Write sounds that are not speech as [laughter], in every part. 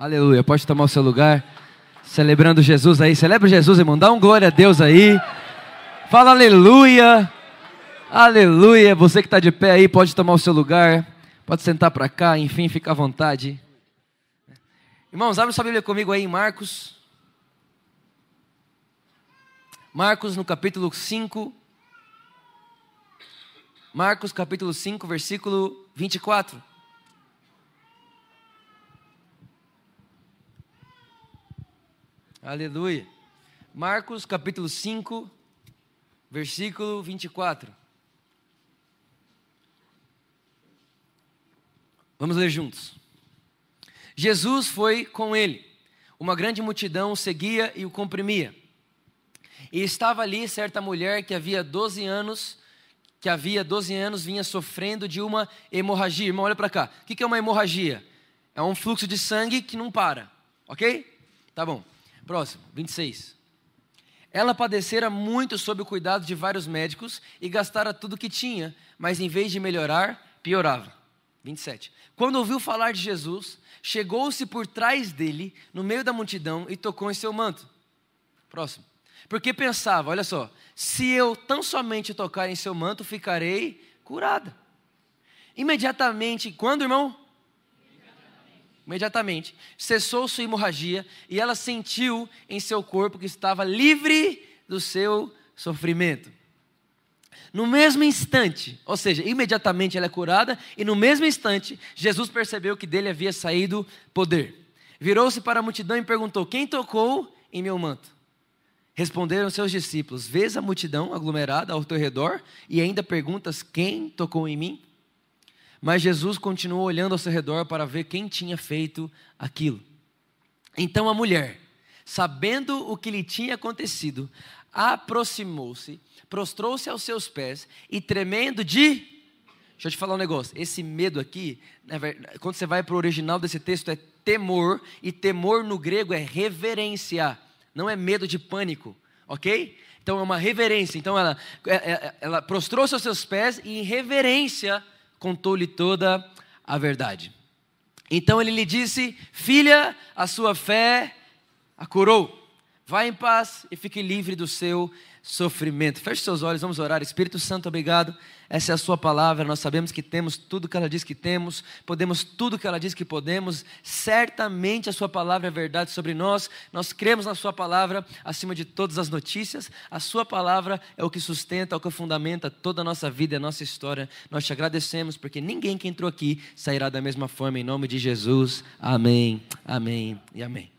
Aleluia. Pode tomar o seu lugar. Celebrando Jesus aí. Celebra Jesus, irmão. Dá um glória a Deus aí. Fala aleluia. Aleluia. Você que está de pé aí, pode tomar o seu lugar. Pode sentar para cá. Enfim, fica à vontade. Irmãos, abre sua Bíblia comigo aí em Marcos. Marcos no capítulo 5. Marcos capítulo 5, versículo 24. Aleluia. Marcos capítulo 5, versículo 24. Vamos ler juntos. Jesus foi com ele. Uma grande multidão o seguia e o comprimia. E estava ali certa mulher que havia 12 anos, que havia 12 anos vinha sofrendo de uma hemorragia. Irmão, olha para cá. O que é uma hemorragia? É um fluxo de sangue que não para. Ok? Tá bom. Próximo, 26. Ela padecera muito sob o cuidado de vários médicos e gastara tudo que tinha, mas em vez de melhorar, piorava. 27. Quando ouviu falar de Jesus, chegou-se por trás dele, no meio da multidão, e tocou em seu manto. Próximo. Porque pensava, olha só, se eu tão somente tocar em seu manto, ficarei curada. Imediatamente, quando, irmão? Imediatamente, cessou sua hemorragia e ela sentiu em seu corpo que estava livre do seu sofrimento. No mesmo instante, ou seja, imediatamente ela é curada, e no mesmo instante, Jesus percebeu que dele havia saído poder. Virou-se para a multidão e perguntou: Quem tocou em meu manto? Responderam seus discípulos: Vês a multidão aglomerada ao teu redor e ainda perguntas: Quem tocou em mim? Mas Jesus continuou olhando ao seu redor para ver quem tinha feito aquilo. Então a mulher, sabendo o que lhe tinha acontecido, aproximou-se, prostrou-se aos seus pés e tremendo de. Deixa eu te falar um negócio. Esse medo aqui, quando você vai para o original desse texto, é temor, e temor no grego é reverência, não é medo de pânico, ok? Então é uma reverência. Então ela, é, é, ela prostrou-se aos seus pés e em reverência contou-lhe toda a verdade. Então ele lhe disse: Filha, a sua fé a curou. Vá em paz e fique livre do seu sofrimento. Feche seus olhos, vamos orar. Espírito Santo, obrigado. Essa é a Sua palavra. Nós sabemos que temos tudo que ela diz que temos, podemos tudo que ela diz que podemos. Certamente a Sua palavra é verdade sobre nós. Nós cremos na Sua palavra acima de todas as notícias. A Sua palavra é o que sustenta, é o que fundamenta toda a nossa vida e a nossa história. Nós te agradecemos porque ninguém que entrou aqui sairá da mesma forma. Em nome de Jesus. Amém, amém e amém.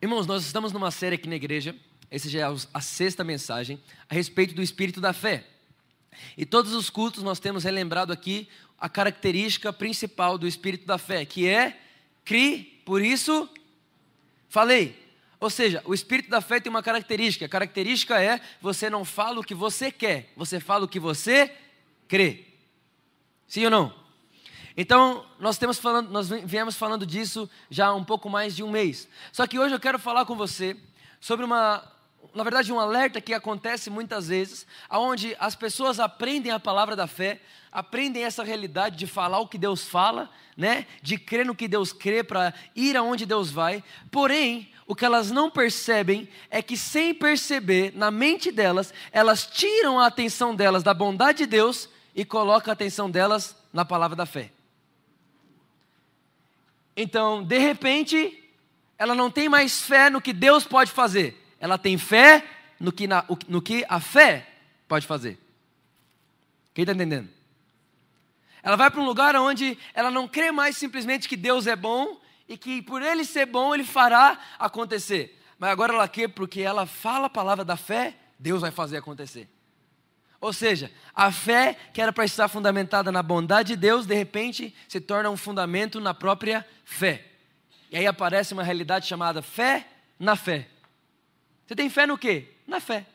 Irmãos, nós estamos numa série aqui na igreja essa já é a sexta mensagem, a respeito do espírito da fé. E todos os cultos nós temos relembrado aqui a característica principal do espírito da fé, que é cri, por isso falei. Ou seja, o espírito da fé tem uma característica. A característica é você não fala o que você quer, você fala o que você crê. Sim ou não? Então, nós, temos falando, nós viemos falando disso já há um pouco mais de um mês. Só que hoje eu quero falar com você sobre uma, na verdade, um alerta que acontece muitas vezes, onde as pessoas aprendem a palavra da fé, aprendem essa realidade de falar o que Deus fala, né? de crer no que Deus crê, para ir aonde Deus vai, porém, o que elas não percebem é que, sem perceber, na mente delas, elas tiram a atenção delas da bondade de Deus e colocam a atenção delas na palavra da fé. Então, de repente, ela não tem mais fé no que Deus pode fazer ela tem fé no que, na, no que a fé pode fazer. Quem está entendendo? Ela vai para um lugar onde ela não crê mais simplesmente que Deus é bom e que por Ele ser bom, Ele fará acontecer. Mas agora ela quer porque ela fala a palavra da fé, Deus vai fazer acontecer. Ou seja, a fé que era para estar fundamentada na bondade de Deus, de repente se torna um fundamento na própria fé. E aí aparece uma realidade chamada fé na fé. Você tem fé no quê? Na fé.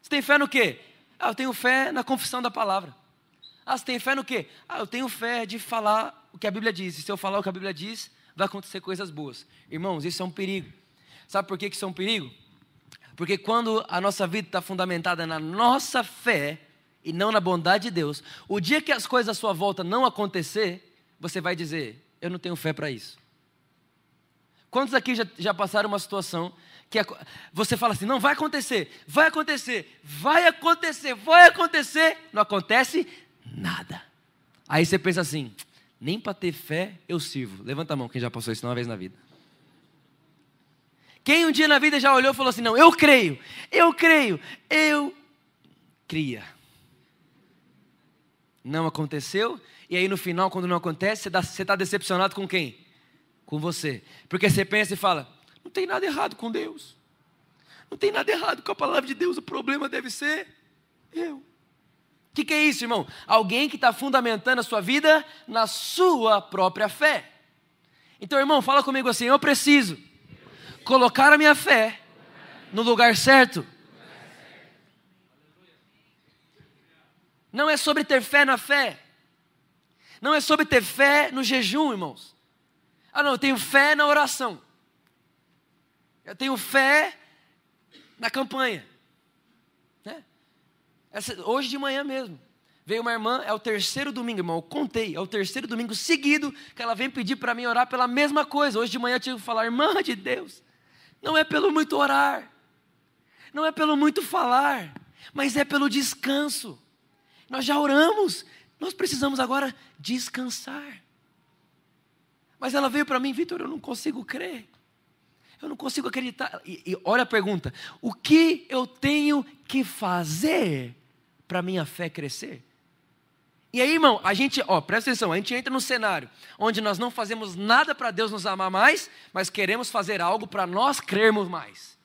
Você tem fé no quê? Ah, eu tenho fé na confissão da palavra. Ah, você tem fé no quê? Ah, eu tenho fé de falar o que a Bíblia diz. E se eu falar o que a Bíblia diz, vai acontecer coisas boas. Irmãos, isso é um perigo. Sabe por que isso é um perigo? Porque quando a nossa vida está fundamentada na nossa fé e não na bondade de Deus, o dia que as coisas à sua volta não acontecer, você vai dizer: Eu não tenho fé para isso. Quantos aqui já, já passaram uma situação que você fala assim: Não vai acontecer, vai acontecer, vai acontecer, vai acontecer, não acontece nada. Aí você pensa assim: Nem para ter fé eu sirvo. Levanta a mão, quem já passou isso uma vez na vida. Quem um dia na vida já olhou e falou assim: Não, eu creio, eu creio, eu cria. Não aconteceu, e aí no final, quando não acontece, você está decepcionado com quem? Com você. Porque você pensa e fala: Não tem nada errado com Deus. Não tem nada errado com a palavra de Deus, o problema deve ser eu. O que, que é isso, irmão? Alguém que está fundamentando a sua vida na sua própria fé. Então, irmão, fala comigo assim: eu preciso colocar a minha fé no lugar certo. Não é sobre ter fé na fé. Não é sobre ter fé no jejum, irmãos. Ah, não, eu tenho fé na oração. Eu tenho fé na campanha. Né? Essa, hoje de manhã mesmo. Veio uma irmã, é o terceiro domingo, irmão. Eu contei, é o terceiro domingo seguido que ela vem pedir para mim orar pela mesma coisa. Hoje de manhã eu tive que falar, irmã de Deus, não é pelo muito orar, não é pelo muito falar, mas é pelo descanso. Nós já oramos, nós precisamos agora descansar. Mas ela veio para mim, Vitor, eu não consigo crer. Eu não consigo acreditar. E, e olha a pergunta: o que eu tenho que fazer para minha fé crescer? E aí, irmão, a gente, ó, presta atenção, a gente entra no cenário onde nós não fazemos nada para Deus nos amar mais, mas queremos fazer algo para nós crermos mais.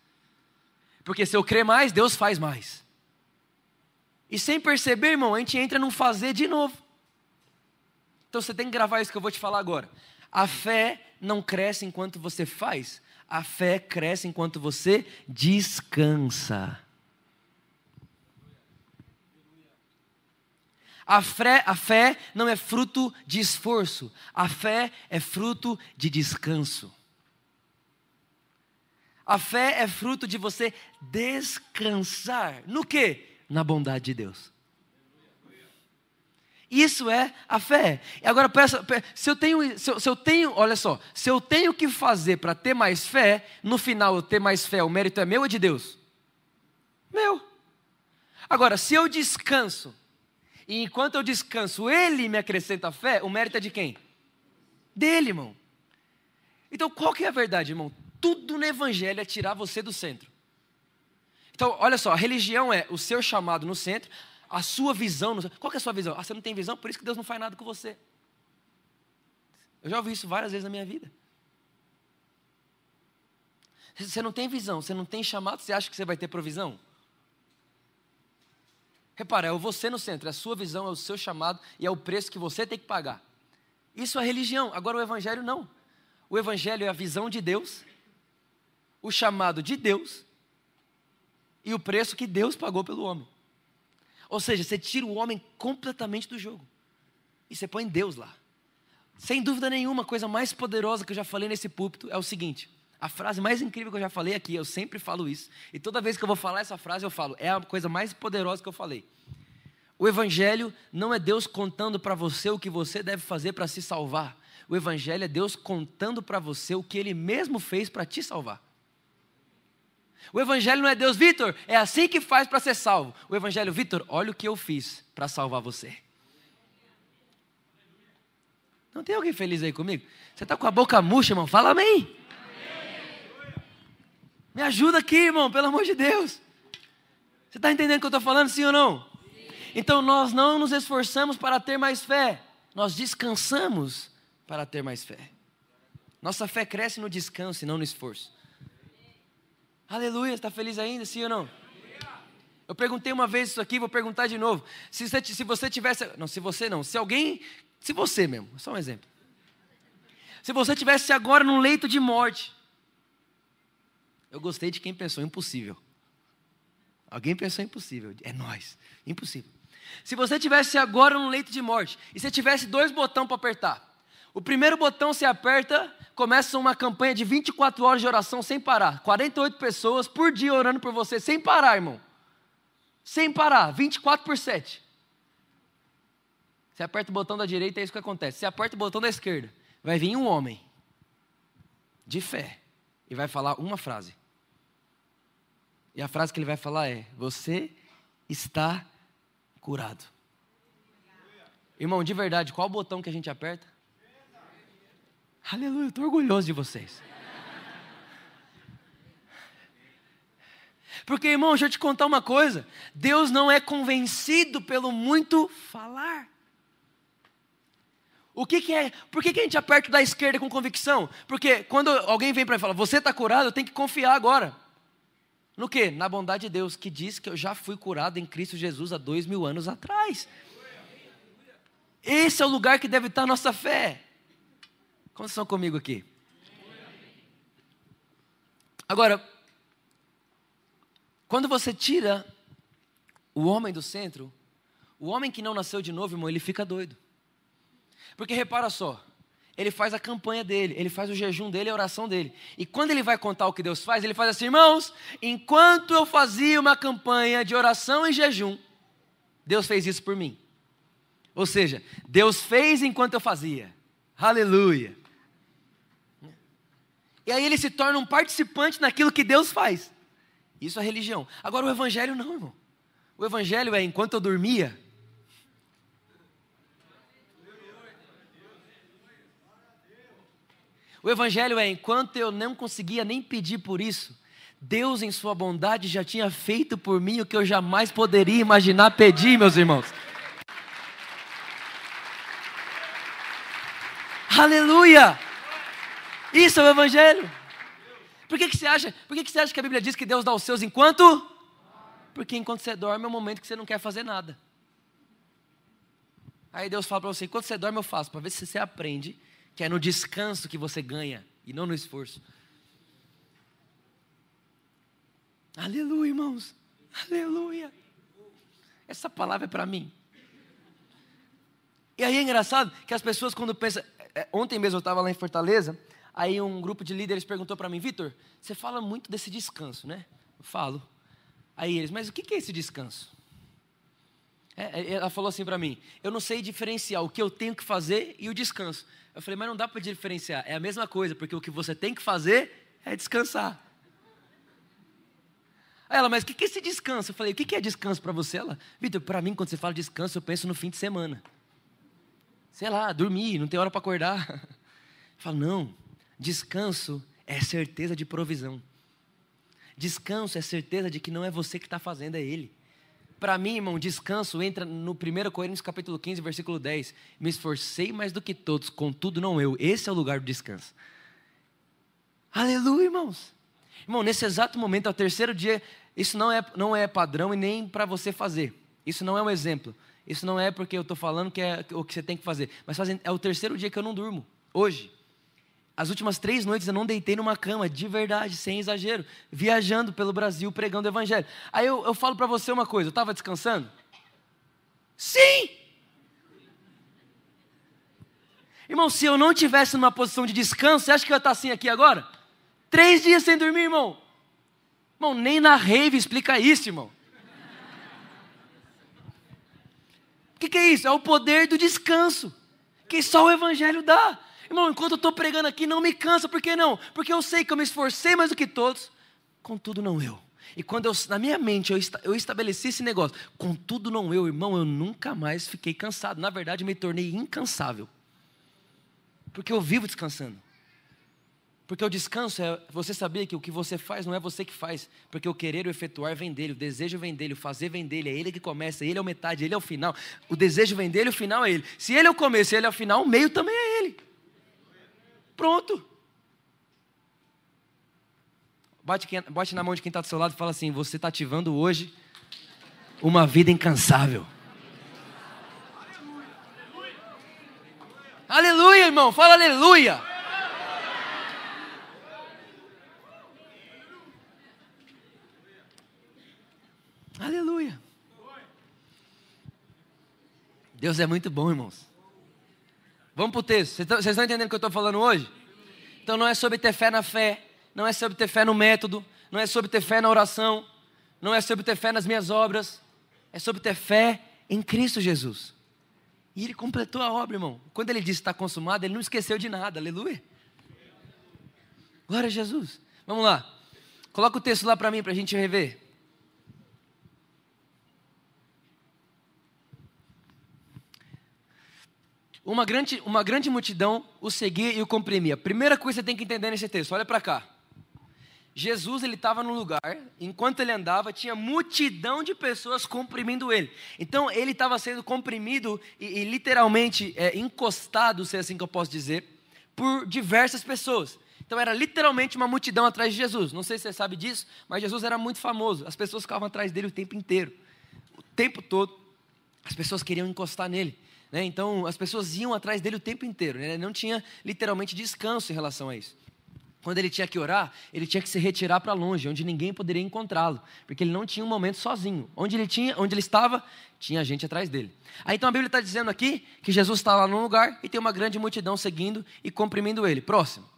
Porque se eu crer mais, Deus faz mais. E sem perceber, irmão, a gente entra num fazer de novo. Então você tem que gravar isso que eu vou te falar agora. A fé não cresce enquanto você faz, a fé cresce enquanto você descansa. A fé, a fé não é fruto de esforço, a fé é fruto de descanso. A fé é fruto de você descansar no que? Na bondade de Deus. Isso é a fé. E agora se eu tenho, se eu, se eu tenho, olha só, se eu tenho que fazer para ter mais fé, no final eu ter mais fé, o mérito é meu ou de Deus? Meu. Agora, se eu descanso e enquanto eu descanso, Ele me acrescenta fé, o mérito é de quem? Dele, irmão. Então qual que é a verdade, irmão? Tudo no Evangelho é tirar você do centro. Então, olha só, a religião é o seu chamado no centro, a sua visão. Qual é a sua visão? Ah, você não tem visão, por isso que Deus não faz nada com você. Eu já ouvi isso várias vezes na minha vida. Você não tem visão, você não tem chamado, você acha que você vai ter provisão? Repara, é você no centro, é a sua visão, é o seu chamado e é o preço que você tem que pagar. Isso é religião. Agora o Evangelho não. O Evangelho é a visão de Deus, o chamado de Deus e o preço que Deus pagou pelo homem. Ou seja, você tira o homem completamente do jogo e você põe Deus lá. Sem dúvida nenhuma, a coisa mais poderosa que eu já falei nesse púlpito é o seguinte: a frase mais incrível que eu já falei aqui, eu sempre falo isso. E toda vez que eu vou falar essa frase, eu falo, é a coisa mais poderosa que eu falei. O Evangelho não é Deus contando para você o que você deve fazer para se salvar. O Evangelho é Deus contando para você o que Ele mesmo fez para te salvar. O Evangelho não é Deus, Vitor, é assim que faz para ser salvo. O Evangelho, Vitor, olha o que eu fiz para salvar você. Não tem alguém feliz aí comigo? Você está com a boca murcha, irmão? Fala amém. Me ajuda aqui, irmão, pelo amor de Deus. Você está entendendo o que eu estou falando, sim ou não? Sim. Então nós não nos esforçamos para ter mais fé, nós descansamos para ter mais fé. Nossa fé cresce no descanso e não no esforço. Aleluia, está feliz ainda, sim ou não? Eu perguntei uma vez isso aqui, vou perguntar de novo. Se você, se você tivesse. Não, se você não. Se alguém. Se você mesmo, só um exemplo. Se você tivesse agora num leito de morte. Eu gostei de quem pensou impossível. Alguém pensou impossível. É nós. Impossível. Se você tivesse agora num leito de morte e você tivesse dois botões para apertar. O primeiro botão se aperta, começa uma campanha de 24 horas de oração sem parar. 48 pessoas por dia orando por você sem parar, irmão sem parar, 24 por 7. Você aperta o botão da direita, é isso que acontece. Você aperta o botão da esquerda, vai vir um homem de fé e vai falar uma frase. E a frase que ele vai falar é: Você está curado. Irmão, de verdade, qual botão que a gente aperta? Aleluia, estou orgulhoso de vocês. Porque, irmão, deixa eu te contar uma coisa: Deus não é convencido pelo muito falar. O que, que é? Por que, que a gente aperta da esquerda com convicção? Porque quando alguém vem para mim e fala, você está curado, eu tenho que confiar agora. No que? Na bondade de Deus, que diz que eu já fui curado em Cristo Jesus há dois mil anos atrás. Esse é o lugar que deve estar a nossa fé. Como estão comigo aqui? Agora, quando você tira o homem do centro, o homem que não nasceu de novo, irmão, ele fica doido. Porque repara só, ele faz a campanha dele, ele faz o jejum dele, a oração dele. E quando ele vai contar o que Deus faz, ele faz assim: irmãos, enquanto eu fazia uma campanha de oração e jejum, Deus fez isso por mim. Ou seja, Deus fez enquanto eu fazia. Aleluia. E aí ele se torna um participante naquilo que Deus faz. Isso é religião. Agora o evangelho não, irmão. O evangelho é enquanto eu dormia. O evangelho é enquanto eu não conseguia nem pedir por isso. Deus, em Sua bondade, já tinha feito por mim o que eu jamais poderia imaginar pedir, meus irmãos. Aleluia! Isso é o Evangelho. Por que, que você acha? Por que, que você acha que a Bíblia diz que Deus dá os seus enquanto? Porque enquanto você dorme é o momento que você não quer fazer nada. Aí Deus fala para você: enquanto você dorme, eu faço, para ver se você aprende que é no descanso que você ganha e não no esforço. Aleluia, irmãos. Aleluia. Essa palavra é para mim. E aí é engraçado que as pessoas, quando pensam. É, ontem mesmo eu estava lá em Fortaleza Aí um grupo de líderes perguntou para mim, Vitor, você fala muito desse descanso, né? Eu falo. Aí eles, mas o que é esse descanso? É, é ela falou assim para mim, eu não sei diferenciar o que eu tenho que fazer e o descanso. Eu falei, mas não dá para diferenciar, é a mesma coisa, porque o que você tem que fazer é descansar. Aí ela, mas o que é esse descanso? Eu falei, o que é descanso para você? Ela, Vitor, para mim, quando você fala descanso, eu penso no fim de semana. Sei lá, dormir, não tem hora para acordar. [laughs] Eu falo, não, Descanso é certeza de provisão. Descanso é certeza de que não é você que está fazendo, é Ele. Para mim, irmão, descanso entra no 1 Coríntios capítulo 15, versículo 10. Me esforcei mais do que todos, contudo não eu. Esse é o lugar do descanso. Aleluia, irmãos. Irmão, nesse exato momento, ao terceiro dia, isso não é, não é padrão e nem para você fazer. Isso não é um exemplo. Isso não é porque eu estou falando que é o que você tem que fazer. Mas fazendo, é o terceiro dia que eu não durmo. Hoje. As últimas três noites eu não deitei numa cama, de verdade, sem exagero, viajando pelo Brasil pregando o Evangelho. Aí eu, eu falo para você uma coisa: eu estava descansando? Sim! Irmão, se eu não tivesse numa posição de descanso, você acha que eu ia estar assim aqui agora? Três dias sem dormir, irmão. Irmão, nem na rave explica isso, irmão. O que, que é isso? É o poder do descanso, que só o Evangelho dá. Irmão, enquanto eu estou pregando aqui, não me cansa, por que não? Porque eu sei que eu me esforcei mais do que todos, contudo não eu. E quando eu, na minha mente eu, eu estabeleci esse negócio, contudo não eu, irmão, eu nunca mais fiquei cansado. Na verdade, me tornei incansável. Porque eu vivo descansando. Porque o descanso é você saber que o que você faz não é você que faz, porque o querer o efetuar vem dele, o desejo vem dele, o fazer vem dele, é ele que começa, ele é o metade, ele é o final. O desejo vem dele, o final é ele. Se ele é o começo ele é o final, o meio também é ele. Pronto. Bate, na mão de quem está do seu lado e fala assim: Você está ativando hoje uma vida incansável. Aleluia, irmão, fala aleluia. Aleluia. Deus é muito bom, irmãos. Vamos para o texto. Vocês estão entendendo o que eu estou falando hoje? Então não é sobre ter fé na fé, não é sobre ter fé no método, não é sobre ter fé na oração, não é sobre ter fé nas minhas obras, é sobre ter fé em Cristo Jesus. E ele completou a obra, irmão. Quando ele disse está consumado, ele não esqueceu de nada, aleluia. Glória a Jesus. Vamos lá. Coloca o texto lá para mim, para a gente rever. Uma grande, uma grande multidão o seguia e o comprimia. Primeira coisa que você tem que entender nesse texto, olha para cá. Jesus ele estava no lugar, enquanto ele andava, tinha multidão de pessoas comprimindo ele. Então ele estava sendo comprimido e, e literalmente é, encostado, se é assim que eu posso dizer, por diversas pessoas. Então era literalmente uma multidão atrás de Jesus. Não sei se você sabe disso, mas Jesus era muito famoso. As pessoas ficavam atrás dele o tempo inteiro, o tempo todo. As pessoas queriam encostar nele. Né? Então as pessoas iam atrás dele o tempo inteiro. Né? Ele não tinha literalmente descanso em relação a isso. Quando ele tinha que orar, ele tinha que se retirar para longe, onde ninguém poderia encontrá-lo, porque ele não tinha um momento sozinho. Onde ele tinha, onde ele estava, tinha gente atrás dele. Aí então a Bíblia está dizendo aqui que Jesus está lá num lugar e tem uma grande multidão seguindo e comprimindo ele. Próximo.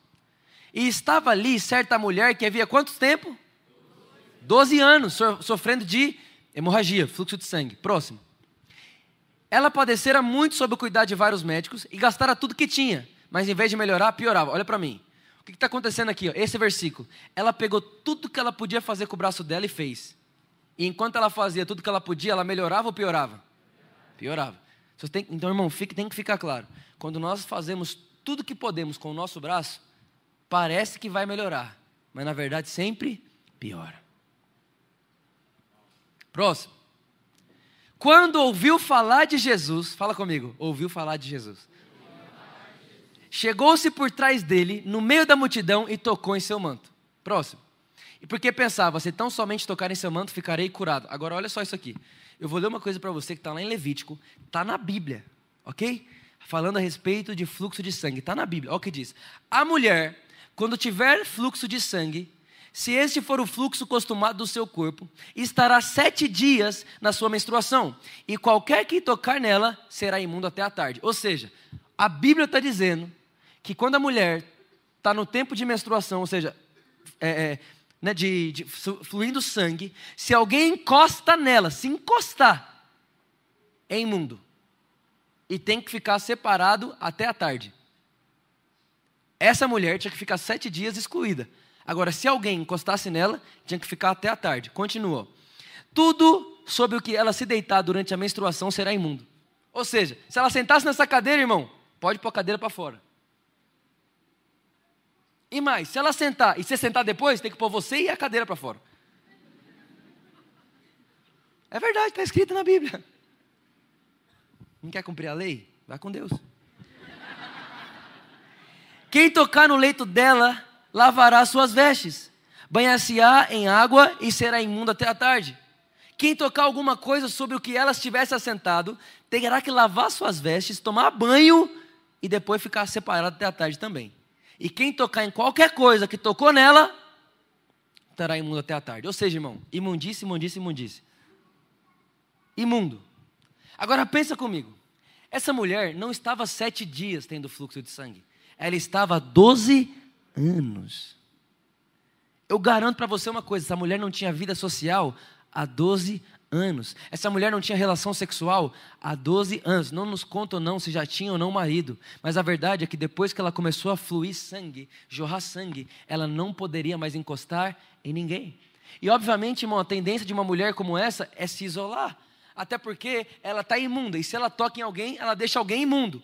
E estava ali certa mulher que havia quanto tempo? Doze anos sofrendo de hemorragia, fluxo de sangue. Próximo. Ela padecera muito sob o cuidado de vários médicos e gastara tudo que tinha, mas em vez de melhorar, piorava. Olha para mim que está acontecendo aqui? Ó? Esse versículo. Ela pegou tudo que ela podia fazer com o braço dela e fez. E enquanto ela fazia tudo que ela podia, ela melhorava ou piorava? Piorava. Tem, então, irmão, fique, tem que ficar claro. Quando nós fazemos tudo que podemos com o nosso braço, parece que vai melhorar. Mas na verdade sempre piora. Próximo. Quando ouviu falar de Jesus, fala comigo, ouviu falar de Jesus. Chegou-se por trás dele, no meio da multidão, e tocou em seu manto. Próximo. E porque pensava, se tão somente tocar em seu manto, ficarei curado. Agora, olha só isso aqui. Eu vou ler uma coisa para você que está lá em Levítico, está na Bíblia, ok? Falando a respeito de fluxo de sangue, está na Bíblia. Olha o que diz: A mulher, quando tiver fluxo de sangue, se este for o fluxo costumado do seu corpo, estará sete dias na sua menstruação, e qualquer que tocar nela será imundo até a tarde. Ou seja, a Bíblia está dizendo que quando a mulher está no tempo de menstruação, ou seja, é, é, né, de, de, fluindo sangue, se alguém encosta nela, se encostar, é imundo. E tem que ficar separado até a tarde. Essa mulher tinha que ficar sete dias excluída. Agora, se alguém encostasse nela, tinha que ficar até a tarde. Continua. Tudo sobre o que ela se deitar durante a menstruação será imundo. Ou seja, se ela sentasse nessa cadeira, irmão, pode pôr a cadeira para fora. E mais, se ela sentar e você sentar depois, tem que pôr você e a cadeira para fora. É verdade, está escrito na Bíblia. Não quer cumprir a lei? Vai com Deus. Quem tocar no leito dela, lavará suas vestes, banhar-se-á em água e será imundo até a tarde. Quem tocar alguma coisa sobre o que ela estivesse assentado, terá que lavar suas vestes, tomar banho e depois ficar separado até a tarde também. E quem tocar em qualquer coisa que tocou nela, estará imundo até a tarde. Ou seja, irmão, imundice, imundice, imundice. Imundo. Agora pensa comigo. Essa mulher não estava sete dias tendo fluxo de sangue. Ela estava doze anos. Eu garanto para você uma coisa: essa mulher não tinha vida social há 12 anos. Essa mulher não tinha relação sexual há 12 anos. Não nos conta ou não se já tinha ou não marido. Mas a verdade é que depois que ela começou a fluir sangue, jorrar sangue, ela não poderia mais encostar em ninguém. E obviamente, irmão, a tendência de uma mulher como essa é se isolar. Até porque ela está imunda. E se ela toca em alguém, ela deixa alguém imundo.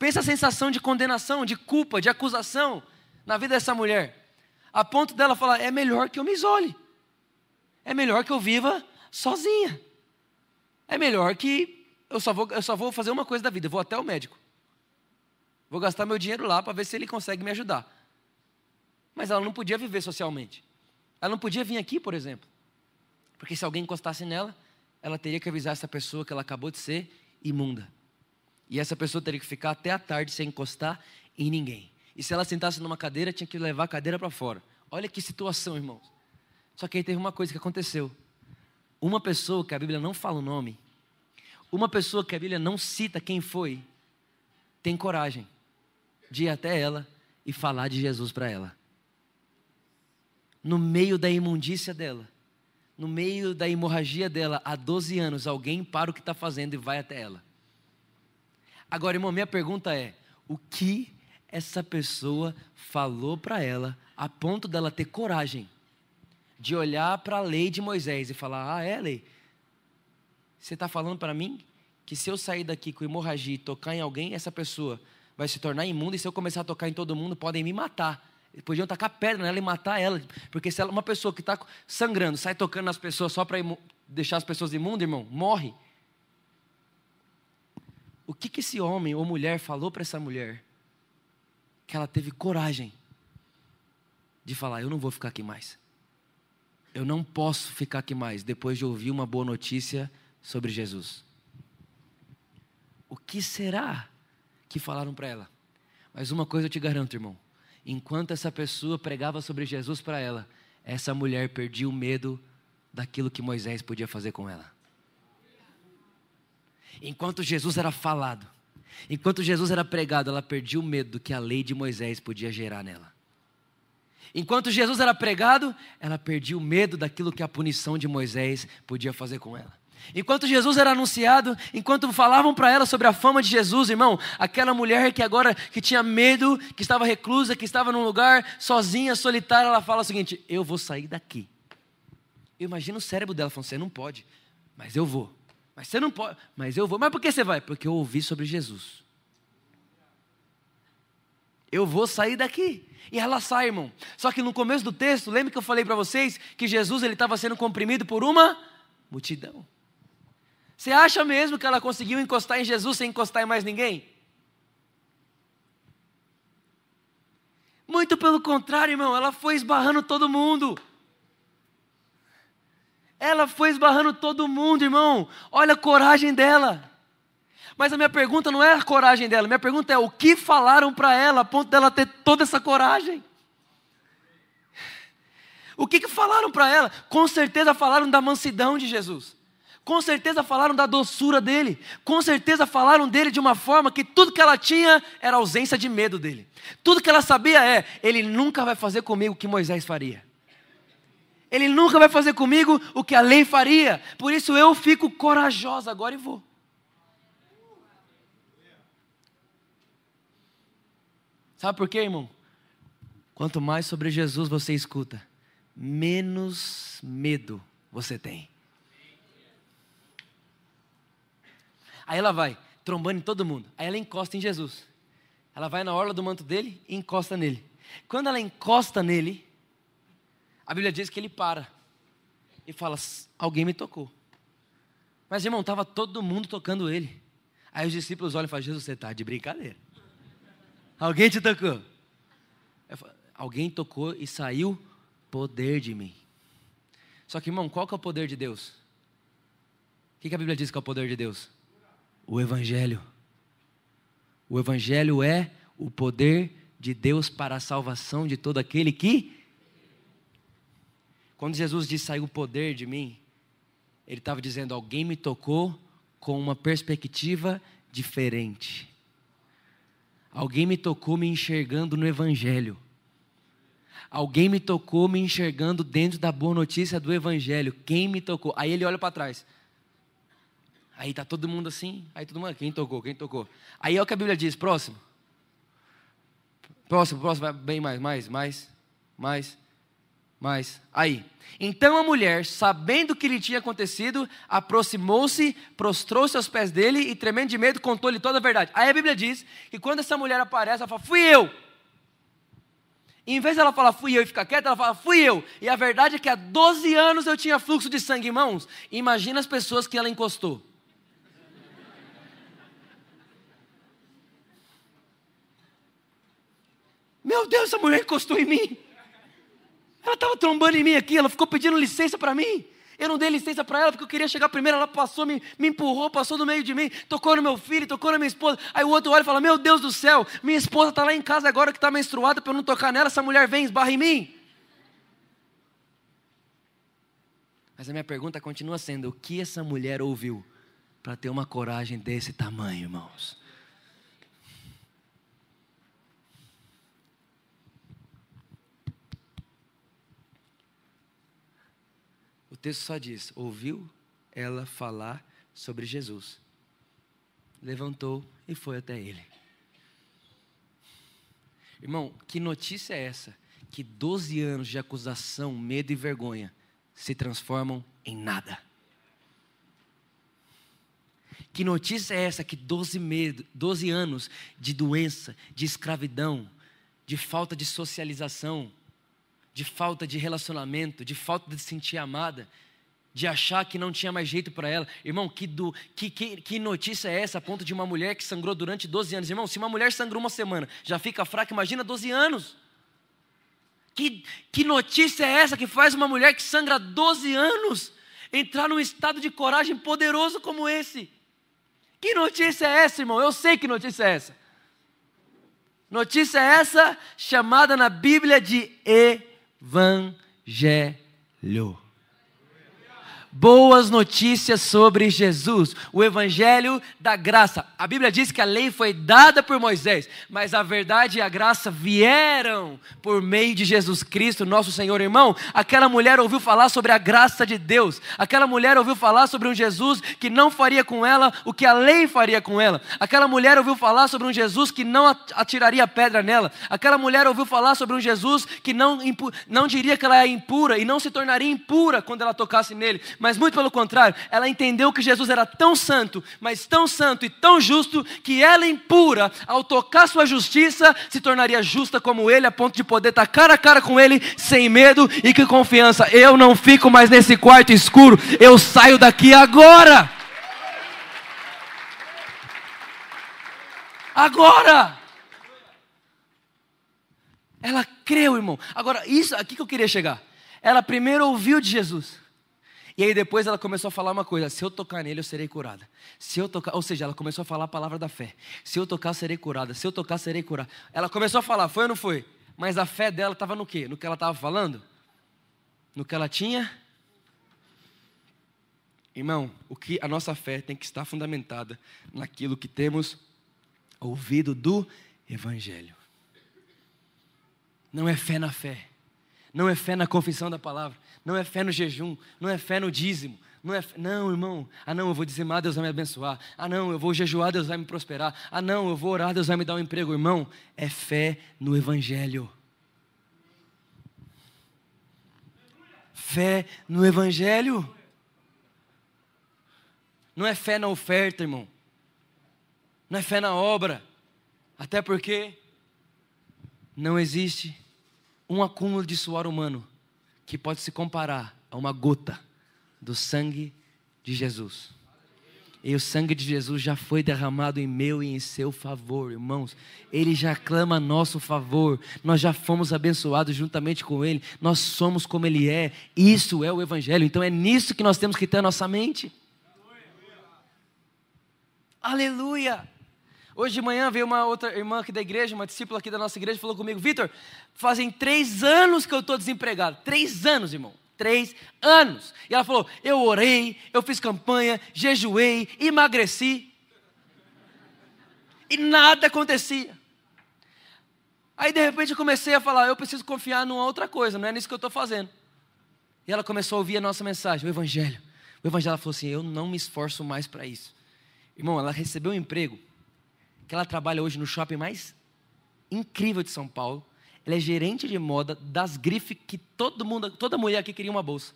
Pensa a sensação de condenação, de culpa, de acusação na vida dessa mulher. A ponto dela falar: é melhor que eu me isole. É melhor que eu viva sozinha. É melhor que eu só vou, eu só vou fazer uma coisa da vida, vou até o médico. Vou gastar meu dinheiro lá para ver se ele consegue me ajudar. Mas ela não podia viver socialmente. Ela não podia vir aqui, por exemplo. Porque se alguém encostasse nela, ela teria que avisar essa pessoa que ela acabou de ser imunda. E essa pessoa teria que ficar até a tarde sem encostar em ninguém. E se ela sentasse numa cadeira, tinha que levar a cadeira para fora. Olha que situação, irmãos. Só que aí teve uma coisa que aconteceu. Uma pessoa que a Bíblia não fala o nome, uma pessoa que a Bíblia não cita quem foi, tem coragem de ir até ela e falar de Jesus para ela. No meio da imundícia dela, no meio da hemorragia dela, há 12 anos, alguém para o que está fazendo e vai até ela. Agora, irmão, minha pergunta é: o que essa pessoa falou para ela a ponto dela ter coragem de olhar para a lei de Moisés e falar: Ah, é lei? Você está falando para mim que se eu sair daqui com hemorragia e tocar em alguém, essa pessoa vai se tornar imunda e se eu começar a tocar em todo mundo, podem me matar. Podiam tacar pedra nela e matar ela. Porque se ela, uma pessoa que está sangrando sai tocando nas pessoas só para deixar as pessoas imundas, irmão, morre. O que, que esse homem ou mulher falou para essa mulher? Que ela teve coragem de falar: Eu não vou ficar aqui mais. Eu não posso ficar aqui mais depois de ouvir uma boa notícia sobre Jesus. O que será que falaram para ela. Mas uma coisa eu te garanto, irmão: enquanto essa pessoa pregava sobre Jesus para ela, essa mulher perdia o medo daquilo que Moisés podia fazer com ela. Enquanto Jesus era falado, enquanto Jesus era pregado, ela perdia o medo do que a lei de Moisés podia gerar nela. Enquanto Jesus era pregado, ela perdia o medo daquilo que a punição de Moisés podia fazer com ela. Enquanto Jesus era anunciado, enquanto falavam para ela sobre a fama de Jesus, irmão, aquela mulher que agora que tinha medo, que estava reclusa, que estava num lugar sozinha, solitária, ela fala o seguinte: "Eu vou sair daqui". Eu imagino o cérebro dela falando: "Você não pode, mas eu vou". Mas você não pode, mas eu vou. Mas por que você vai? Porque eu ouvi sobre Jesus. Eu vou sair daqui. E ela sai, irmão. Só que no começo do texto, lembra que eu falei para vocês que Jesus ele estava sendo comprimido por uma multidão. Você acha mesmo que ela conseguiu encostar em Jesus sem encostar em mais ninguém? Muito pelo contrário, irmão, ela foi esbarrando todo mundo. Ela foi esbarrando todo mundo, irmão. Olha a coragem dela. Mas a minha pergunta não é a coragem dela, minha pergunta é o que falaram para ela a ponto dela ter toda essa coragem. O que, que falaram para ela? Com certeza falaram da mansidão de Jesus. Com certeza falaram da doçura dele. Com certeza falaram dele de uma forma que tudo que ela tinha era ausência de medo dele. Tudo que ela sabia é: ele nunca vai fazer comigo o que Moisés faria. Ele nunca vai fazer comigo o que a lei faria. Por isso eu fico corajosa agora e vou. Sabe por quê, irmão? Quanto mais sobre Jesus você escuta, menos medo você tem. Aí ela vai, trombando em todo mundo. Aí ela encosta em Jesus. Ela vai na orla do manto dele e encosta nele. Quando ela encosta nele, a Bíblia diz que ele para e fala: Alguém me tocou. Mas, irmão, estava todo mundo tocando ele. Aí os discípulos olham e falam: Jesus, você está de brincadeira. Alguém te tocou? Falo, Alguém tocou e saiu poder de mim. Só que, irmão, qual que é o poder de Deus? O que, que a Bíblia diz que é o poder de Deus? O Evangelho. O Evangelho é o poder de Deus para a salvação de todo aquele que. Quando Jesus disse saiu o poder de mim, ele estava dizendo: alguém me tocou com uma perspectiva diferente. Alguém me tocou me enxergando no Evangelho. Alguém me tocou me enxergando dentro da boa notícia do Evangelho. Quem me tocou? Aí ele olha para trás. Aí tá todo mundo assim, aí todo mundo, quem tocou, quem tocou. Aí é o que a Bíblia diz, próximo. Próximo, próximo, bem mais, mais, mais, mais, mais. Aí. Então a mulher, sabendo o que lhe tinha acontecido, aproximou-se, prostrou-se aos pés dele e, tremendo de medo, contou-lhe toda a verdade. Aí a Bíblia diz que quando essa mulher aparece, ela fala: Fui eu. Em vez dela falar fui eu e ficar quieta, ela fala fui eu. E a verdade é que há 12 anos eu tinha fluxo de sangue em mãos. Imagina as pessoas que ela encostou. Meu Deus, essa mulher encostou em mim. Ela estava trombando em mim aqui, ela ficou pedindo licença para mim. Eu não dei licença para ela porque eu queria chegar primeiro. Ela passou, me, me empurrou, passou no meio de mim, tocou no meu filho, tocou na minha esposa. Aí o outro olha e fala: Meu Deus do céu, minha esposa está lá em casa agora que está menstruada para eu não tocar nela. Essa mulher vem, esbarra em mim. Mas a minha pergunta continua sendo: o que essa mulher ouviu para ter uma coragem desse tamanho, irmãos? Texto só diz: ouviu ela falar sobre Jesus. Levantou e foi até ele. Irmão, que notícia é essa? Que 12 anos de acusação, medo e vergonha se transformam em nada. Que notícia é essa que 12, medo, 12 anos de doença, de escravidão, de falta de socialização, de falta de relacionamento, de falta de se sentir amada, de achar que não tinha mais jeito para ela. Irmão, que, do, que, que, que, notícia é essa a ponto de uma mulher que sangrou durante 12 anos? Irmão, se uma mulher sangrou uma semana, já fica fraca, imagina 12 anos. Que, que notícia é essa que faz uma mulher que sangra 12 anos entrar num estado de coragem poderoso como esse? Que notícia é essa, irmão? Eu sei que notícia é essa. Notícia é essa chamada na Bíblia de Evangelho boas notícias sobre Jesus, o evangelho da graça. A Bíblia diz que a lei foi dada por Moisés, mas a verdade e a graça vieram por meio de Jesus Cristo, nosso Senhor, irmão. Aquela mulher ouviu falar sobre a graça de Deus. Aquela mulher ouviu falar sobre um Jesus que não faria com ela o que a lei faria com ela. Aquela mulher ouviu falar sobre um Jesus que não atiraria pedra nela. Aquela mulher ouviu falar sobre um Jesus que não, não diria que ela é impura e não se tornaria impura quando ela tocasse nele mas muito pelo contrário, ela entendeu que Jesus era tão santo, mas tão santo e tão justo, que ela impura, ao tocar sua justiça, se tornaria justa como ele, a ponto de poder estar cara a cara com ele, sem medo e com confiança. Eu não fico mais nesse quarto escuro, eu saio daqui agora. Agora! Ela creu, irmão. Agora, isso aqui que eu queria chegar. Ela primeiro ouviu de Jesus. E aí depois ela começou a falar uma coisa: se eu tocar nele, eu serei curada. Se eu tocar, ou seja, ela começou a falar a palavra da fé. Se eu tocar, serei curada. Se eu tocar, serei curada. Ela começou a falar, foi ou não foi? Mas a fé dela estava no quê? No que ela estava falando? No que ela tinha? Irmão, o que a nossa fé tem que estar fundamentada naquilo que temos ouvido do Evangelho. Não é fé na fé, não é fé na confissão da palavra, não é fé no jejum, não é fé no dízimo, não é, não, irmão. Ah, não, eu vou dizimar, Deus vai me abençoar. Ah, não, eu vou jejuar, Deus vai me prosperar. Ah, não, eu vou orar, Deus vai me dar um emprego, irmão. É fé no evangelho. Fé no evangelho. Não é fé na oferta, irmão. Não é fé na obra. Até porque não existe um acúmulo de suor humano que pode se comparar a uma gota do sangue de Jesus. E o sangue de Jesus já foi derramado em meu e em seu favor, irmãos. Ele já clama a nosso favor. Nós já fomos abençoados juntamente com Ele. Nós somos como Ele é. Isso é o Evangelho. Então é nisso que nós temos que ter a nossa mente. Aleluia! Hoje de manhã veio uma outra irmã aqui da igreja, uma discípula aqui da nossa igreja, falou comigo: Vitor, fazem três anos que eu estou desempregado. Três anos, irmão. Três anos. E ela falou: Eu orei, eu fiz campanha, jejuei, emagreci. E nada acontecia. Aí de repente eu comecei a falar: Eu preciso confiar numa outra coisa, não é nisso que eu estou fazendo. E ela começou a ouvir a nossa mensagem, o Evangelho. O Evangelho falou assim: Eu não me esforço mais para isso. Irmão, ela recebeu um emprego que ela trabalha hoje no shopping mais incrível de São Paulo. Ela é gerente de moda das grifes que todo mundo, toda mulher aqui queria uma bolsa.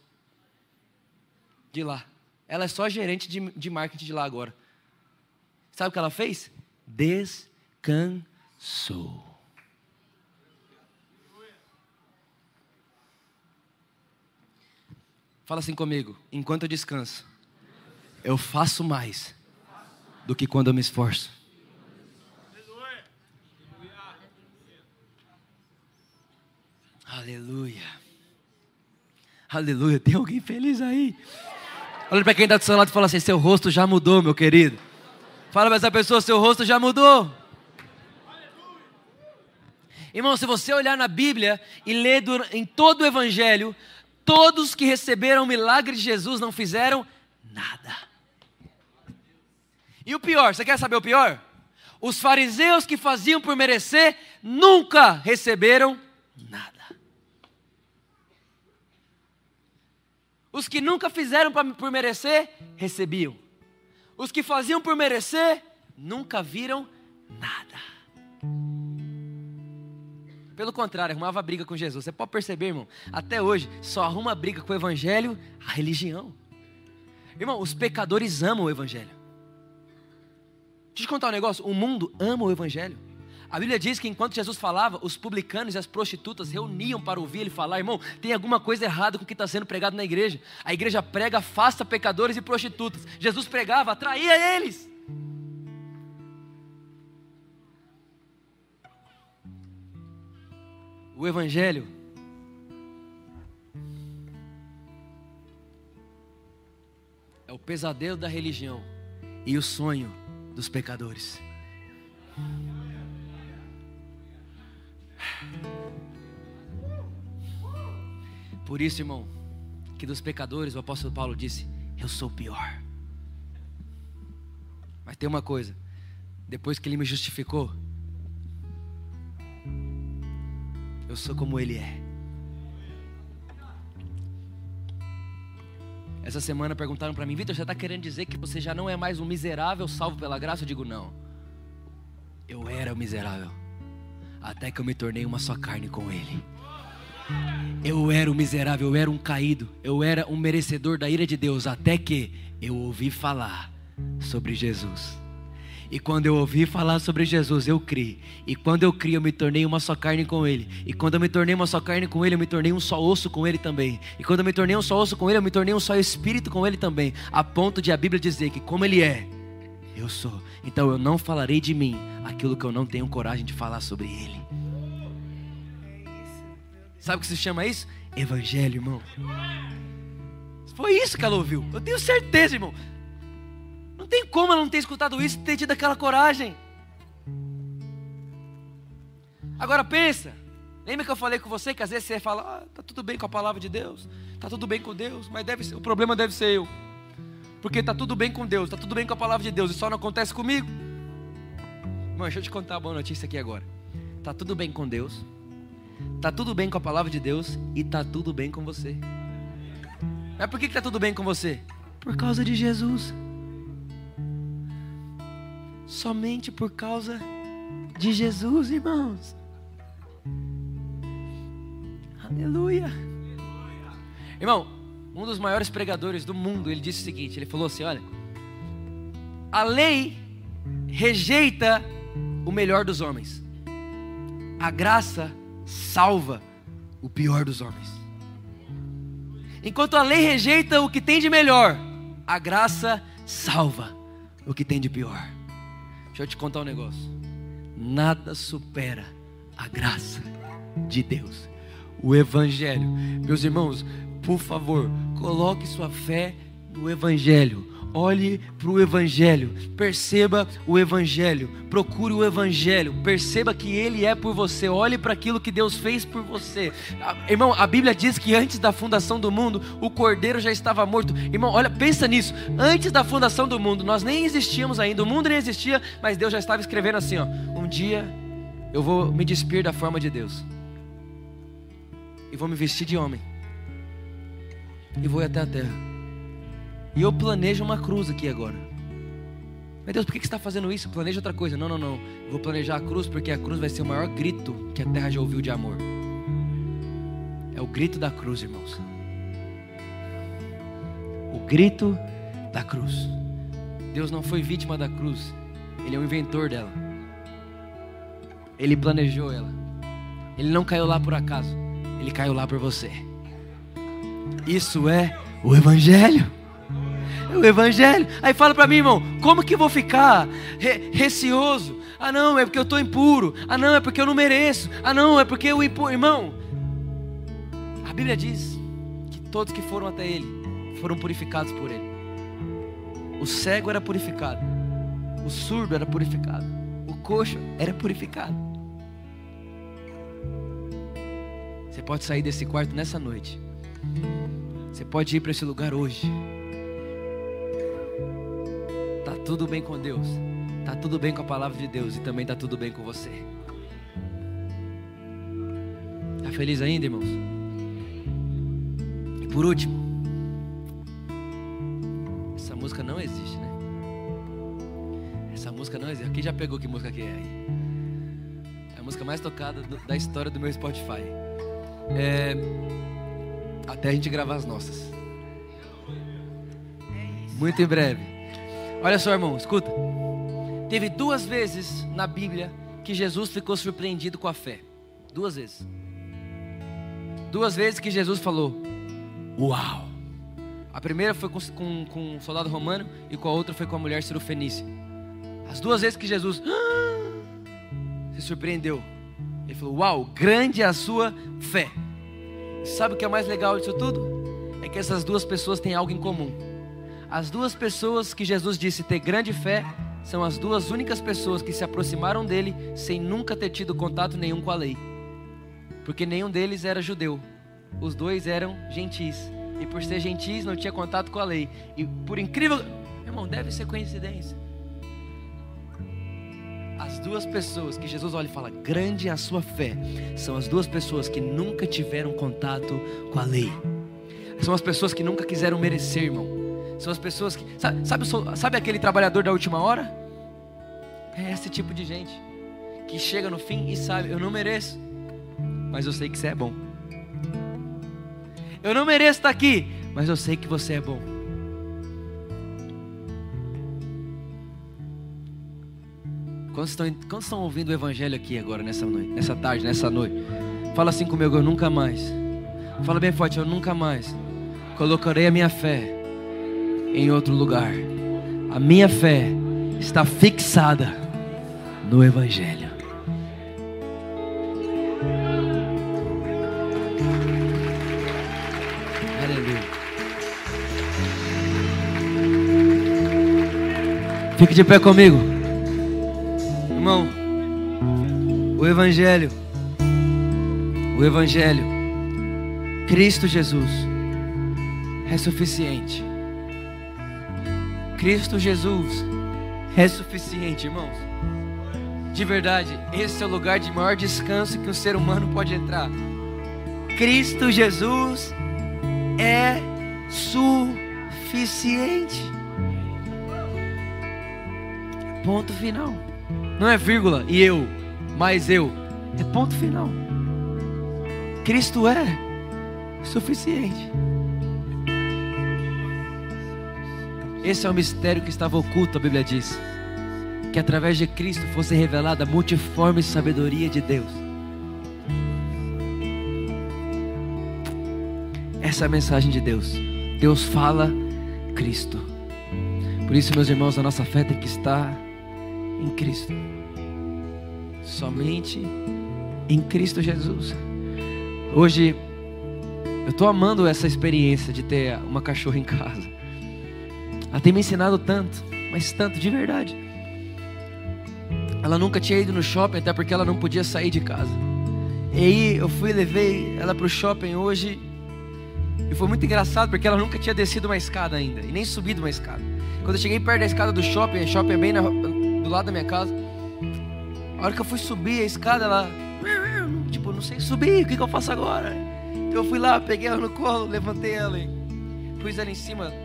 De lá. Ela é só gerente de, de marketing de lá agora. Sabe o que ela fez? Descansou. Fala assim comigo. Enquanto eu descanso, eu faço mais do que quando eu me esforço. Aleluia. Aleluia, tem alguém feliz aí? Olha para quem está do seu lado e fala assim: seu rosto já mudou, meu querido. Fala para essa pessoa: seu rosto já mudou. Irmão, se você olhar na Bíblia e ler em todo o Evangelho, todos que receberam o milagre de Jesus não fizeram nada. E o pior, você quer saber o pior? Os fariseus que faziam por merecer nunca receberam nada. Os que nunca fizeram por merecer, recebiam. Os que faziam por merecer, nunca viram nada. Pelo contrário, arrumava briga com Jesus. Você pode perceber, irmão, até hoje só arruma briga com o Evangelho a religião. Irmão, os pecadores amam o Evangelho. Deixa eu te contar um negócio: o mundo ama o Evangelho. A Bíblia diz que enquanto Jesus falava, os publicanos e as prostitutas reuniam para ouvir ele falar. Irmão, tem alguma coisa errada com o que está sendo pregado na igreja. A igreja prega, afasta pecadores e prostitutas. Jesus pregava, atraía eles. O Evangelho é o pesadelo da religião e o sonho dos pecadores. Por isso, irmão, que dos pecadores o apóstolo Paulo disse: Eu sou o pior. Mas tem uma coisa: depois que ele me justificou, eu sou como ele é. Essa semana perguntaram para mim, Vitor, você está querendo dizer que você já não é mais um miserável salvo pela graça? Eu digo, não. Eu era o miserável até que eu me tornei uma só carne com Ele. Eu era um miserável, eu era um caído, eu era um merecedor da ira de Deus, até que eu ouvi falar sobre Jesus. E quando eu ouvi falar sobre Jesus, eu criei. E quando eu criei, eu me tornei uma só carne com Ele. E quando eu me tornei uma só carne com Ele, eu me tornei um só osso com Ele também. E quando eu me tornei um só osso com Ele, eu me tornei um só espírito com Ele também. A ponto de a Bíblia dizer que, como Ele é, eu sou. Então eu não falarei de mim aquilo que eu não tenho coragem de falar sobre Ele. Sabe o que se chama isso? Evangelho, irmão. Foi isso que ela ouviu. Eu tenho certeza, irmão. Não tem como ela não ter escutado isso e ter tido aquela coragem. Agora pensa. Lembra que eu falei com você que às vezes você fala, ah, tá tudo bem com a palavra de Deus, tá tudo bem com Deus, mas deve ser, o problema deve ser eu. Porque tá tudo bem com Deus, tá tudo bem com a palavra de Deus e só não acontece comigo. Irmão, deixa eu te contar uma boa notícia aqui agora. Tá tudo bem com Deus, Tá tudo bem com a palavra de Deus e tá tudo bem com você. Mas por que, que tá tudo bem com você? Por causa de Jesus. Somente por causa de Jesus, irmãos. Aleluia. Irmão, um dos maiores pregadores do mundo, ele disse o seguinte: ele falou assim: olha, a lei rejeita o melhor dos homens, a graça salva o pior dos homens. Enquanto a lei rejeita o que tem de melhor, a graça salva o que tem de pior. Deixa eu te contar um negócio. Nada supera a graça de Deus. O Evangelho. Meus irmãos, por favor, coloque sua fé no Evangelho olhe para o Evangelho, perceba o Evangelho, procure o Evangelho, perceba que Ele é por você, olhe para aquilo que Deus fez por você. Irmão, a Bíblia diz que antes da fundação do mundo, o cordeiro já estava morto. Irmão, olha, pensa nisso. Antes da fundação do mundo, nós nem existíamos ainda, o mundo nem existia, mas Deus já estava escrevendo assim: ó, um dia eu vou me despir da forma de Deus, e vou me vestir de homem, e vou até a terra e eu planejo uma cruz aqui agora. Meu Deus, por que você está fazendo isso? Planeja outra coisa. Não, não, não. vou planejar a cruz porque a cruz vai ser o maior grito que a terra já ouviu de amor. É o grito da cruz, irmãos. O grito da cruz. Deus não foi vítima da cruz. Ele é o inventor dela. Ele planejou ela. Ele não caiu lá por acaso. Ele caiu lá por você. Isso é o Evangelho o Evangelho. Aí fala para mim, irmão, como que eu vou ficar re receoso? Ah, não, é porque eu estou impuro. Ah, não, é porque eu não mereço. Ah, não, é porque eu impuro. Irmão, a Bíblia diz que todos que foram até ele foram purificados por ele. O cego era purificado, o surdo era purificado, o coxo era purificado. Você pode sair desse quarto nessa noite. Você pode ir para esse lugar hoje. Tudo bem com Deus. Tá tudo bem com a palavra de Deus e também tá tudo bem com você. Tá feliz ainda, irmãos? E por último, essa música não existe, né? Essa música não existe. Aqui já pegou que música que é aí? É a música mais tocada do, da história do meu Spotify. É, até a gente gravar as nossas. Muito em breve. Olha só, irmão, escuta. Teve duas vezes na Bíblia que Jesus ficou surpreendido com a fé. Duas vezes. Duas vezes que Jesus falou: Uau! A primeira foi com, com, com um soldado romano e com a outra foi com a mulher cirofenícia. As duas vezes que Jesus se surpreendeu. Ele falou: Uau, grande é a sua fé. Sabe o que é mais legal disso tudo? É que essas duas pessoas têm algo em comum. As duas pessoas que Jesus disse ter grande fé são as duas únicas pessoas que se aproximaram dele sem nunca ter tido contato nenhum com a lei. Porque nenhum deles era judeu. Os dois eram gentis. E por ser gentis não tinha contato com a lei. E por incrível. Irmão, deve ser coincidência. As duas pessoas que Jesus olha e fala, grande é a sua fé, são as duas pessoas que nunca tiveram contato com a lei. São as pessoas que nunca quiseram merecer, irmão. São as pessoas que. Sabe, sabe, sabe aquele trabalhador da última hora? É esse tipo de gente. Que chega no fim e sabe, eu não mereço. Mas eu sei que você é bom. Eu não mereço estar aqui, mas eu sei que você é bom. Quantos estão, quantos estão ouvindo o Evangelho aqui agora, nessa noite, nessa tarde, nessa noite? Fala assim comigo, eu nunca mais. Fala bem forte, eu nunca mais colocarei a minha fé em outro lugar. A minha fé está fixada no Evangelho. Aleluia. Fique de pé comigo, irmão. O Evangelho, o Evangelho, Cristo Jesus é suficiente. Cristo Jesus é suficiente, irmãos. De verdade, esse é o lugar de maior descanso que o ser humano pode entrar. Cristo Jesus é suficiente. Ponto final. Não é vírgula e eu, mais eu. É ponto final. Cristo é suficiente. Esse é o mistério que estava oculto, a Bíblia diz. Que através de Cristo fosse revelada a multiforme sabedoria de Deus. Essa é a mensagem de Deus. Deus fala Cristo. Por isso, meus irmãos, a nossa fé tem que estar em Cristo. Somente em Cristo Jesus. Hoje, eu estou amando essa experiência de ter uma cachorra em casa. Ela tem me ensinado tanto, mas tanto de verdade. Ela nunca tinha ido no shopping, até porque ela não podia sair de casa. E aí eu fui e levei ela para o shopping hoje. E foi muito engraçado porque ela nunca tinha descido uma escada ainda, e nem subido uma escada. Quando eu cheguei perto da escada do shopping, o shopping é bem na, do lado da minha casa. A hora que eu fui subir a escada, ela. Tipo, não sei subir, o que, que eu faço agora? Então eu fui lá, peguei ela no colo, levantei ela e pus ela em cima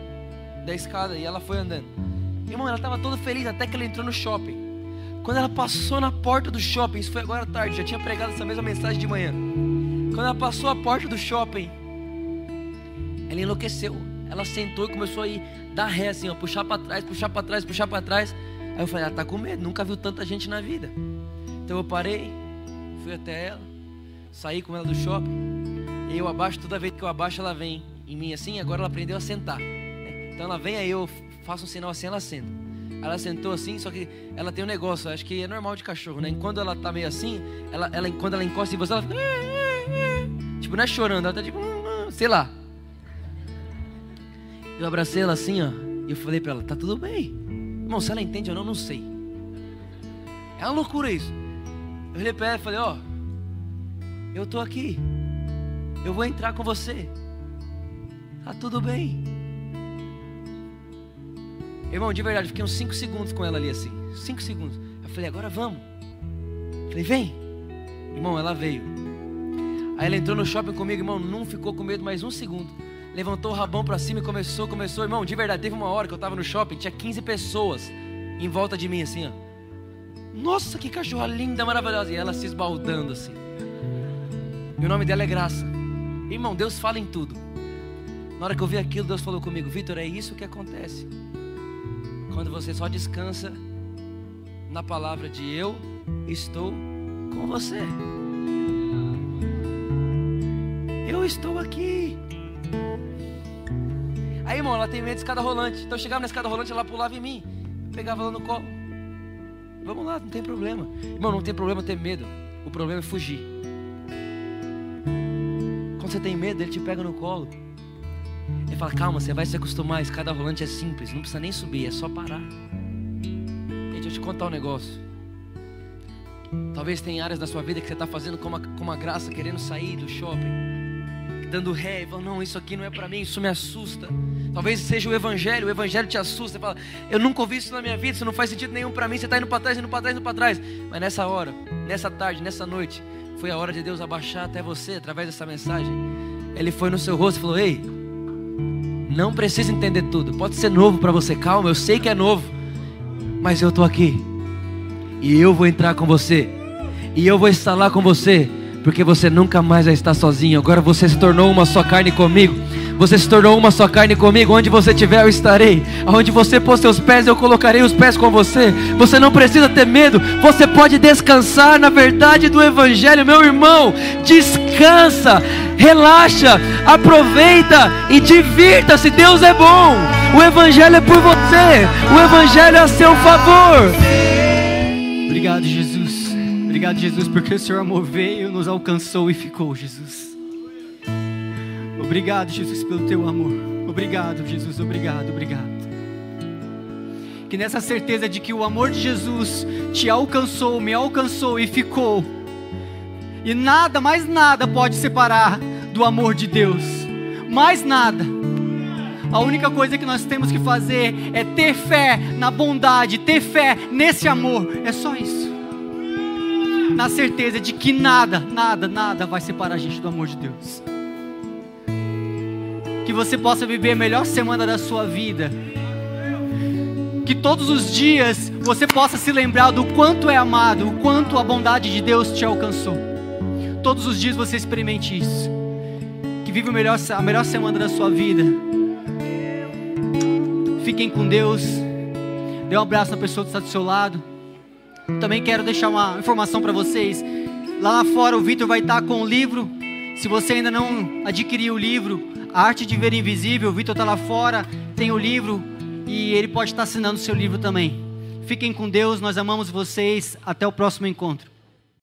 da escada e ela foi andando. Irmão, ela estava toda feliz até que ela entrou no shopping. Quando ela passou na porta do shopping, isso foi agora à tarde, já tinha pregado essa mesma mensagem de manhã. Quando ela passou a porta do shopping, ela enlouqueceu. Ela sentou e começou a ir dar ré assim, ó, puxar para trás, puxar para trás, puxar para trás. Aí eu falei, ela tá com medo, nunca viu tanta gente na vida. Então eu parei, fui até ela, saí com ela do shopping. E eu abaixo, toda vez que eu abaixo, ela vem em mim assim, agora ela aprendeu a sentar. Então ela vem aí, eu faço um sinal assim, ela senta. Ela sentou assim, só que ela tem um negócio, acho que é normal de cachorro, né? Quando ela tá meio assim, ela, ela, quando ela encosta em você, ela fica. Tipo, não é chorando, ela tá tipo, sei lá. Eu abracei ela assim, ó. E eu falei para ela: Tá tudo bem. Irmão, se ela entende ou não, não sei. É uma loucura isso. Eu olhei para ela e falei: Ó, eu tô aqui. Eu vou entrar com você. Tá tudo bem. Irmão, de verdade, fiquei uns 5 segundos com ela ali assim. 5 segundos. Eu falei, agora vamos. Eu falei, vem. Irmão, ela veio. Aí ela entrou no shopping comigo, irmão, não ficou com medo mais um segundo. Levantou o rabão pra cima e começou, começou. Irmão, de verdade, teve uma hora que eu tava no shopping, tinha 15 pessoas em volta de mim, assim, ó. Nossa, que cachorra linda, maravilhosa. E ela se esbaldando assim. E o nome dela é Graça. Irmão, Deus fala em tudo. Na hora que eu vi aquilo, Deus falou comigo: Vitor, é isso que acontece. Quando você só descansa na palavra de eu estou com você. Eu estou aqui. Aí, irmão, ela tem medo de escada rolante. Então eu chegava na escada rolante, ela pulava em mim. pegava ela no colo. Vamos lá, não tem problema. Irmão, não tem problema ter medo. O problema é fugir. Quando você tem medo, ele te pega no colo. Fala: calma, você vai se acostumar. Escada rolante é simples, não precisa nem subir, é só parar. Gente, deixa eu te contar um negócio. Talvez tenha áreas da sua vida que você está fazendo com uma, com uma graça, querendo sair do shopping dando ré, e falando, não, isso aqui não é para mim, isso me assusta. Talvez seja o evangelho, o evangelho te assusta, você fala, eu nunca ouvi isso na minha vida, isso não faz sentido nenhum para mim, você está indo para trás, indo para trás, indo para trás. Mas nessa hora, nessa tarde, nessa noite, foi a hora de Deus abaixar até você através dessa mensagem. Ele foi no seu rosto e falou: Ei, não precisa entender tudo. Pode ser novo para você, calma, eu sei que é novo, mas eu estou aqui e eu vou entrar com você e eu vou estar lá com você porque você nunca mais vai estar sozinho. Agora você se tornou uma só carne comigo. Você se tornou uma só carne comigo. Onde você estiver, eu estarei. Onde você pôs seus pés, eu colocarei os pés com você. Você não precisa ter medo. Você pode descansar na verdade do Evangelho, meu irmão. Descansa, relaxa, aproveita e divirta-se. Deus é bom. O Evangelho é por você. O Evangelho é a seu favor. Obrigado, Jesus. Obrigado, Jesus, porque o Seu amor veio, nos alcançou e ficou, Jesus. Obrigado, Jesus, pelo Teu amor. Obrigado, Jesus, obrigado, obrigado. Que nessa certeza de que o amor de Jesus te alcançou, me alcançou e ficou, e nada, mais nada pode separar do amor de Deus, mais nada. A única coisa que nós temos que fazer é ter fé na bondade, ter fé nesse amor, é só isso na certeza de que nada, nada, nada vai separar a gente do amor de Deus. Que você possa viver a melhor semana da sua vida. Que todos os dias você possa se lembrar do quanto é amado, o quanto a bondade de Deus te alcançou. Todos os dias você experimente isso. Que vive a melhor, a melhor semana da sua vida. Fiquem com Deus. Dê um abraço na pessoa que está do seu lado. Também quero deixar uma informação para vocês. Lá lá fora o Vitor vai estar com o livro. Se você ainda não adquiriu o livro, A Arte de Ver Invisível, o Vitor está lá fora, tem o livro e ele pode estar assinando o seu livro também. Fiquem com Deus, nós amamos vocês. Até o próximo encontro.